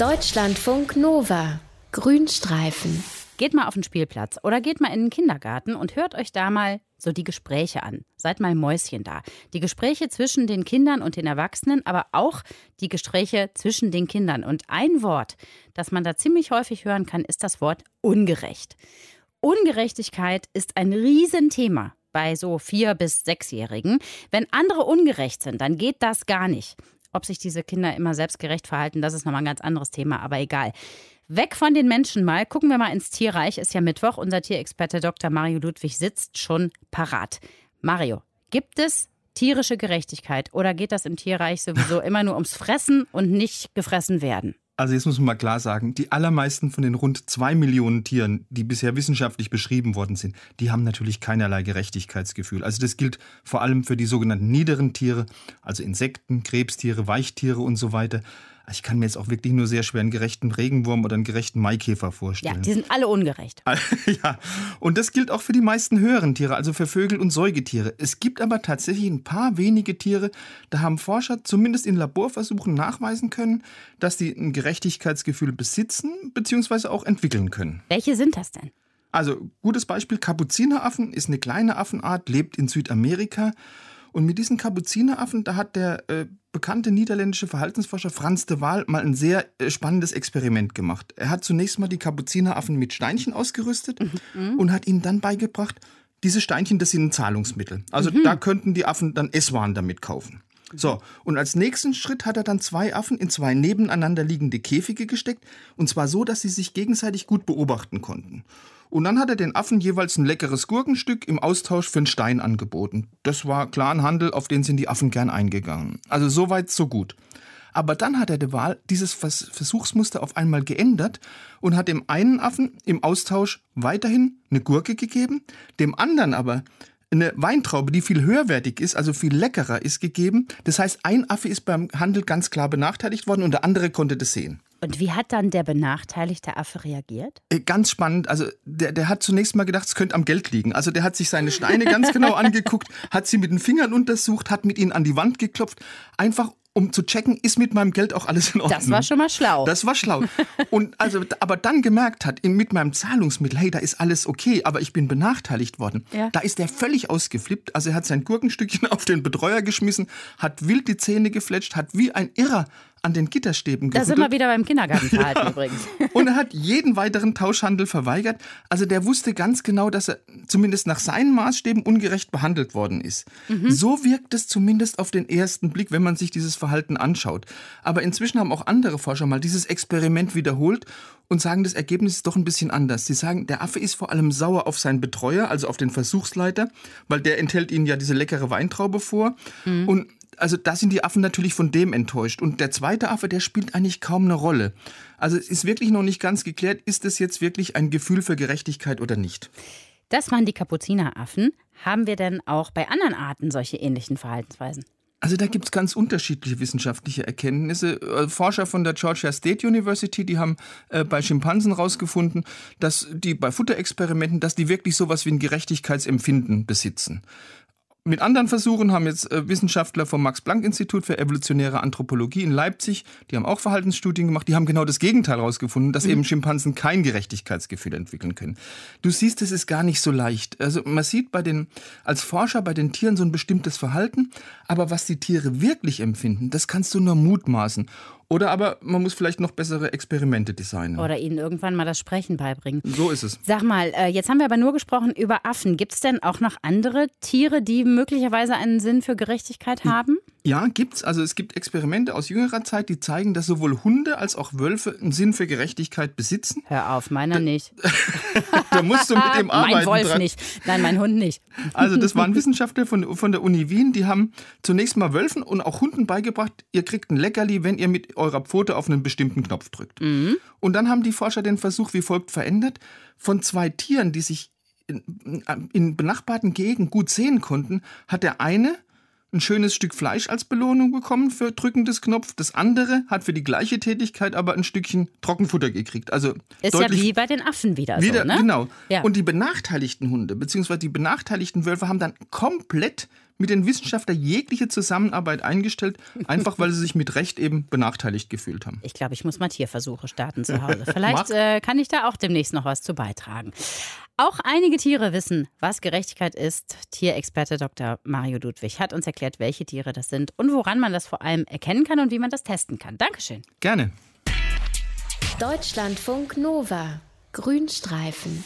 Deutschlandfunk Nova. Grünstreifen. Geht mal auf den Spielplatz oder geht mal in den Kindergarten und hört euch da mal so die Gespräche an. Seid mal Mäuschen da. Die Gespräche zwischen den Kindern und den Erwachsenen, aber auch die Gespräche zwischen den Kindern. Und ein Wort, das man da ziemlich häufig hören kann, ist das Wort ungerecht. Ungerechtigkeit ist ein Riesenthema bei so vier bis sechsjährigen. Wenn andere ungerecht sind, dann geht das gar nicht. Ob sich diese Kinder immer selbstgerecht verhalten, das ist nochmal ein ganz anderes Thema, aber egal. Weg von den Menschen mal, gucken wir mal ins Tierreich. Ist ja Mittwoch. Unser Tierexperte Dr. Mario Ludwig sitzt schon parat. Mario, gibt es tierische Gerechtigkeit oder geht das im Tierreich sowieso immer nur ums Fressen und nicht gefressen werden? Also jetzt muss man mal klar sagen, die allermeisten von den rund zwei Millionen Tieren, die bisher wissenschaftlich beschrieben worden sind, die haben natürlich keinerlei Gerechtigkeitsgefühl. Also das gilt vor allem für die sogenannten niederen Tiere, also Insekten, Krebstiere, Weichtiere und so weiter. Ich kann mir jetzt auch wirklich nur sehr schwer einen gerechten Regenwurm oder einen gerechten Maikäfer vorstellen. Ja, die sind alle ungerecht. ja, und das gilt auch für die meisten höheren Tiere, also für Vögel und Säugetiere. Es gibt aber tatsächlich ein paar wenige Tiere, da haben Forscher zumindest in Laborversuchen nachweisen können, dass sie ein Gerechtigkeitsgefühl besitzen bzw. auch entwickeln können. Welche sind das denn? Also, gutes Beispiel: Kapuzineraffen ist eine kleine Affenart, lebt in Südamerika. Und mit diesen Kapuzineraffen, da hat der äh, bekannte niederländische Verhaltensforscher Franz de Waal mal ein sehr äh, spannendes Experiment gemacht. Er hat zunächst mal die Kapuzineraffen mit Steinchen ausgerüstet mhm. und hat ihnen dann beigebracht, diese Steinchen, das sind Zahlungsmittel. Also mhm. da könnten die Affen dann Esswaren damit kaufen. So, und als nächsten Schritt hat er dann zwei Affen in zwei nebeneinander liegende Käfige gesteckt, und zwar so, dass sie sich gegenseitig gut beobachten konnten. Und dann hat er den Affen jeweils ein leckeres Gurkenstück im Austausch für einen Stein angeboten. Das war klar ein Handel, auf den sind die Affen gern eingegangen. Also so weit, so gut. Aber dann hat er de Wahl dieses Versuchsmuster auf einmal geändert und hat dem einen Affen im Austausch weiterhin eine Gurke gegeben, dem anderen aber eine Weintraube, die viel höherwertig ist, also viel leckerer ist, gegeben. Das heißt, ein Affe ist beim Handel ganz klar benachteiligt worden und der andere konnte das sehen. Und wie hat dann der benachteiligte Affe reagiert? Äh, ganz spannend. Also der, der hat zunächst mal gedacht, es könnte am Geld liegen. Also der hat sich seine Steine ganz genau angeguckt, hat sie mit den Fingern untersucht, hat mit ihnen an die Wand geklopft, einfach um zu checken, ist mit meinem Geld auch alles in Ordnung. Das war schon mal schlau. Das war schlau. Und also, aber dann gemerkt hat, mit meinem Zahlungsmittel, hey, da ist alles okay, aber ich bin benachteiligt worden. Ja. Da ist er völlig ausgeflippt. Also er hat sein Gurkenstückchen auf den Betreuer geschmissen, hat wild die Zähne gefletscht, hat wie ein Irrer an den Gitterstäben Da sind wir wieder beim Kindergartenverhalten ja. übrigens. Und er hat jeden weiteren Tauschhandel verweigert. Also der wusste ganz genau, dass er zumindest nach seinen Maßstäben ungerecht behandelt worden ist. Mhm. So wirkt es zumindest auf den ersten Blick, wenn man sich dieses Verhalten anschaut. Aber inzwischen haben auch andere Forscher mal dieses Experiment wiederholt und sagen, das Ergebnis ist doch ein bisschen anders. Sie sagen, der Affe ist vor allem sauer auf seinen Betreuer, also auf den Versuchsleiter, weil der enthält ihnen ja diese leckere Weintraube vor. Mhm. Und also da sind die Affen natürlich von dem enttäuscht. Und der zweite Affe, der spielt eigentlich kaum eine Rolle. Also es ist wirklich noch nicht ganz geklärt, ist es jetzt wirklich ein Gefühl für Gerechtigkeit oder nicht. Das waren die Kapuzineraffen. Haben wir denn auch bei anderen Arten solche ähnlichen Verhaltensweisen? Also da gibt es ganz unterschiedliche wissenschaftliche Erkenntnisse. Äh, Forscher von der Georgia State University, die haben äh, bei Schimpansen herausgefunden, dass die bei Futterexperimenten, dass die wirklich sowas wie ein Gerechtigkeitsempfinden besitzen. Mit anderen Versuchen haben jetzt äh, Wissenschaftler vom Max-Planck-Institut für evolutionäre Anthropologie in Leipzig, die haben auch Verhaltensstudien gemacht, die haben genau das Gegenteil herausgefunden, dass mhm. eben Schimpansen kein Gerechtigkeitsgefühl entwickeln können. Du siehst, es ist gar nicht so leicht. Also man sieht bei den, als Forscher bei den Tieren so ein bestimmtes Verhalten, aber was die Tiere wirklich empfinden, das kannst du nur mutmaßen. Oder aber man muss vielleicht noch bessere Experimente designen. Oder ihnen irgendwann mal das Sprechen beibringen. So ist es. Sag mal, äh, jetzt haben wir aber nur gesprochen über Affen. Gibt es denn auch noch andere Tiere, die möglicherweise einen Sinn für Gerechtigkeit haben? Ja, gibt's. Also es gibt Experimente aus jüngerer Zeit, die zeigen, dass sowohl Hunde als auch Wölfe einen Sinn für Gerechtigkeit besitzen. Hör auf, meiner da, nicht. da musst du mit dem arbeiten. Mein Wolf dran. nicht. Nein, mein Hund nicht. Also das waren Wissenschaftler von, von der Uni Wien, die haben zunächst mal Wölfen und auch Hunden beigebracht, ihr kriegt ein Leckerli, wenn ihr mit eurer Pfote auf einen bestimmten Knopf drückt. Mhm. Und dann haben die Forscher den Versuch wie folgt verändert. Von zwei Tieren, die sich in, in benachbarten Gegenden gut sehen konnten, hat der eine ein schönes Stück Fleisch als Belohnung bekommen für Drücken des Knopf. Das andere hat für die gleiche Tätigkeit aber ein Stückchen Trockenfutter gekriegt. Also ist ja wie bei den Affen wieder, wieder so, ne? Genau. Ja. Und die benachteiligten Hunde bzw. die benachteiligten Wölfe haben dann komplett mit den Wissenschaftlern jegliche Zusammenarbeit eingestellt, einfach weil sie sich mit Recht eben benachteiligt gefühlt haben. Ich glaube, ich muss mal Tierversuche starten zu Hause. Vielleicht äh, kann ich da auch demnächst noch was zu beitragen. Auch einige Tiere wissen, was Gerechtigkeit ist. Tierexperte Dr. Mario Ludwig hat uns erklärt, welche Tiere das sind und woran man das vor allem erkennen kann und wie man das testen kann. Dankeschön. Gerne. Deutschlandfunk Nova. Grünstreifen.